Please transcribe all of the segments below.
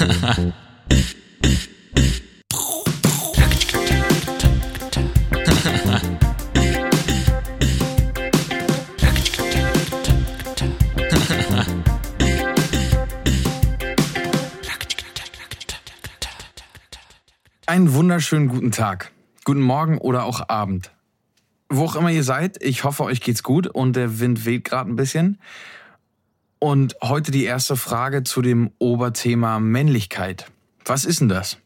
Einen wunderschönen guten Tag, guten Morgen oder auch Abend. Wo auch immer ihr seid, ich hoffe, euch geht's gut und der Wind weht gerade ein bisschen. Und heute die erste Frage zu dem Oberthema Männlichkeit. Was ist denn das?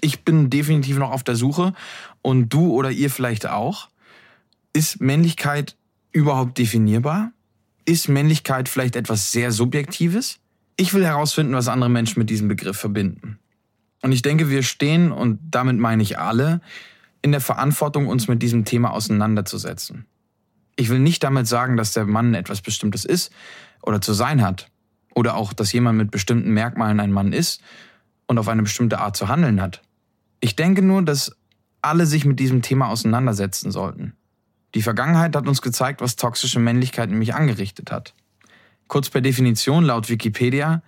Ich bin definitiv noch auf der Suche und du oder ihr vielleicht auch. Ist Männlichkeit überhaupt definierbar? Ist Männlichkeit vielleicht etwas sehr Subjektives? Ich will herausfinden, was andere Menschen mit diesem Begriff verbinden. Und ich denke, wir stehen, und damit meine ich alle, in der Verantwortung, uns mit diesem Thema auseinanderzusetzen. Ich will nicht damit sagen, dass der Mann etwas Bestimmtes ist oder zu sein hat. Oder auch, dass jemand mit bestimmten Merkmalen ein Mann ist und auf eine bestimmte Art zu handeln hat. Ich denke nur, dass alle sich mit diesem Thema auseinandersetzen sollten. Die Vergangenheit hat uns gezeigt, was toxische Männlichkeit nämlich angerichtet hat. Kurz per Definition laut Wikipedia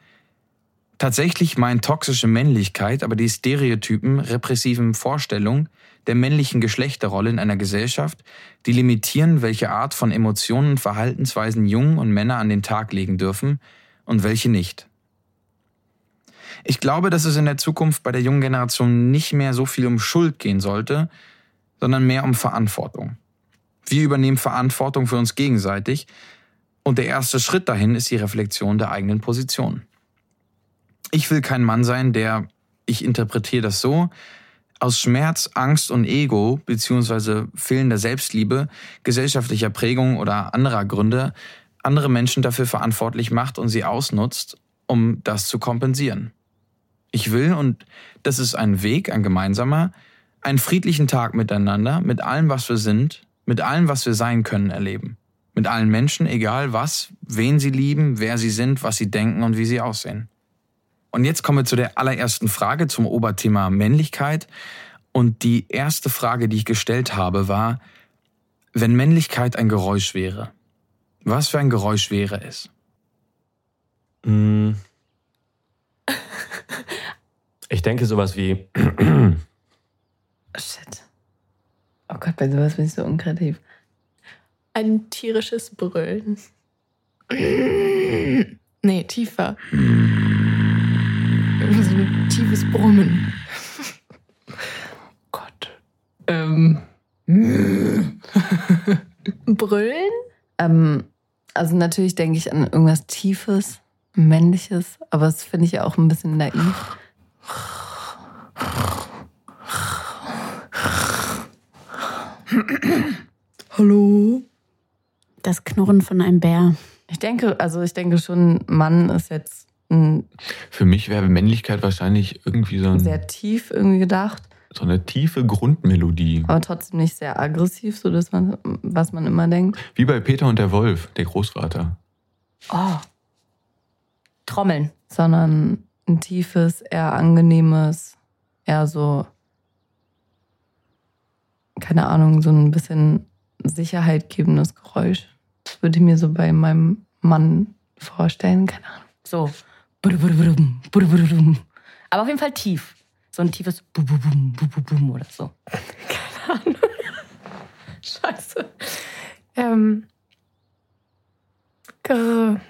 Tatsächlich meint toxische Männlichkeit aber die stereotypen, repressiven Vorstellungen der männlichen Geschlechterrolle in einer Gesellschaft, die limitieren, welche Art von Emotionen und Verhaltensweisen Jungen und Männer an den Tag legen dürfen und welche nicht. Ich glaube, dass es in der Zukunft bei der jungen Generation nicht mehr so viel um Schuld gehen sollte, sondern mehr um Verantwortung. Wir übernehmen Verantwortung für uns gegenseitig und der erste Schritt dahin ist die Reflexion der eigenen Position. Ich will kein Mann sein, der, ich interpretiere das so, aus Schmerz, Angst und Ego beziehungsweise fehlender Selbstliebe, gesellschaftlicher Prägung oder anderer Gründe andere Menschen dafür verantwortlich macht und sie ausnutzt, um das zu kompensieren. Ich will, und das ist ein Weg, ein gemeinsamer, einen friedlichen Tag miteinander, mit allem, was wir sind, mit allem, was wir sein können, erleben. Mit allen Menschen, egal was, wen sie lieben, wer sie sind, was sie denken und wie sie aussehen. Und jetzt kommen wir zu der allerersten Frage zum Oberthema Männlichkeit. Und die erste Frage, die ich gestellt habe, war, wenn Männlichkeit ein Geräusch wäre, was für ein Geräusch wäre es? Mm. Ich denke sowas wie. Shit. Oh Gott, bei sowas bin ich so unkreativ. Ein tierisches Brüllen. nee, tiefer. Tiefes Brummen. Gott. Ähm. Brüllen? ähm, also natürlich denke ich an irgendwas Tiefes, Männliches, aber das finde ich ja auch ein bisschen naiv. Hallo? Das Knurren von einem Bär. Ich denke, also ich denke schon, Mann ist jetzt ein Für mich wäre Männlichkeit wahrscheinlich irgendwie so, ein, sehr tief irgendwie gedacht, so eine tiefe Grundmelodie. aber trotzdem nicht sehr aggressiv, so dass man, was man immer denkt. Wie bei Peter und der Wolf, der Großvater. Oh. Trommeln. Sondern ein tiefes, eher angenehmes, eher so, keine Ahnung, so ein bisschen Sicherheit gebendes Geräusch. Das würde ich mir so bei meinem Mann vorstellen, keine Ahnung. So. Aber auf jeden Fall tief. So ein tiefes oder so. Keine Ahnung. Scheiße. Ähm. Grrr.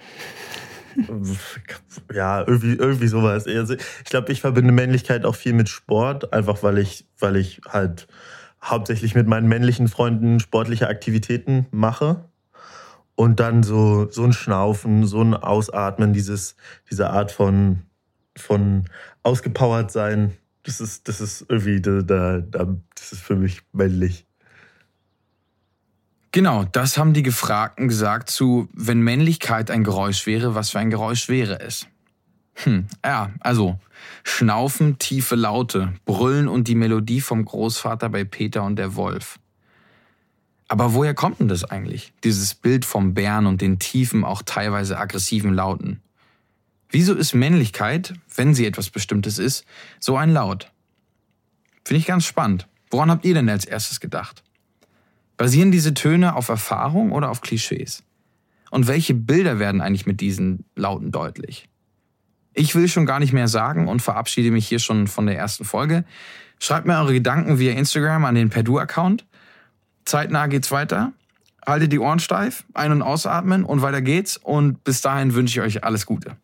Ja, irgendwie, irgendwie sowas. Also ich glaube, ich verbinde Männlichkeit auch viel mit Sport, einfach weil ich, weil ich halt hauptsächlich mit meinen männlichen Freunden sportliche Aktivitäten mache. Und dann so, so ein Schnaufen, so ein Ausatmen, dieses, diese Art von, von ausgepowert sein, das ist, das ist irgendwie, da, da, da- das ist für mich männlich. Genau, das haben die Gefragten gesagt zu, wenn Männlichkeit ein Geräusch wäre, was für ein Geräusch wäre es? Hm, ja, also Schnaufen, tiefe Laute, Brüllen und die Melodie vom Großvater bei Peter und der Wolf. Aber woher kommt denn das eigentlich? Dieses Bild vom Bären und den tiefen, auch teilweise aggressiven Lauten. Wieso ist Männlichkeit, wenn sie etwas Bestimmtes ist, so ein Laut? Finde ich ganz spannend. Woran habt ihr denn als erstes gedacht? Basieren diese Töne auf Erfahrung oder auf Klischees? Und welche Bilder werden eigentlich mit diesen Lauten deutlich? Ich will schon gar nicht mehr sagen und verabschiede mich hier schon von der ersten Folge. Schreibt mir eure Gedanken via Instagram an den Perdu-Account. Zeitnah geht's weiter. Haltet die Ohren steif, ein- und ausatmen und weiter geht's. Und bis dahin wünsche ich euch alles Gute.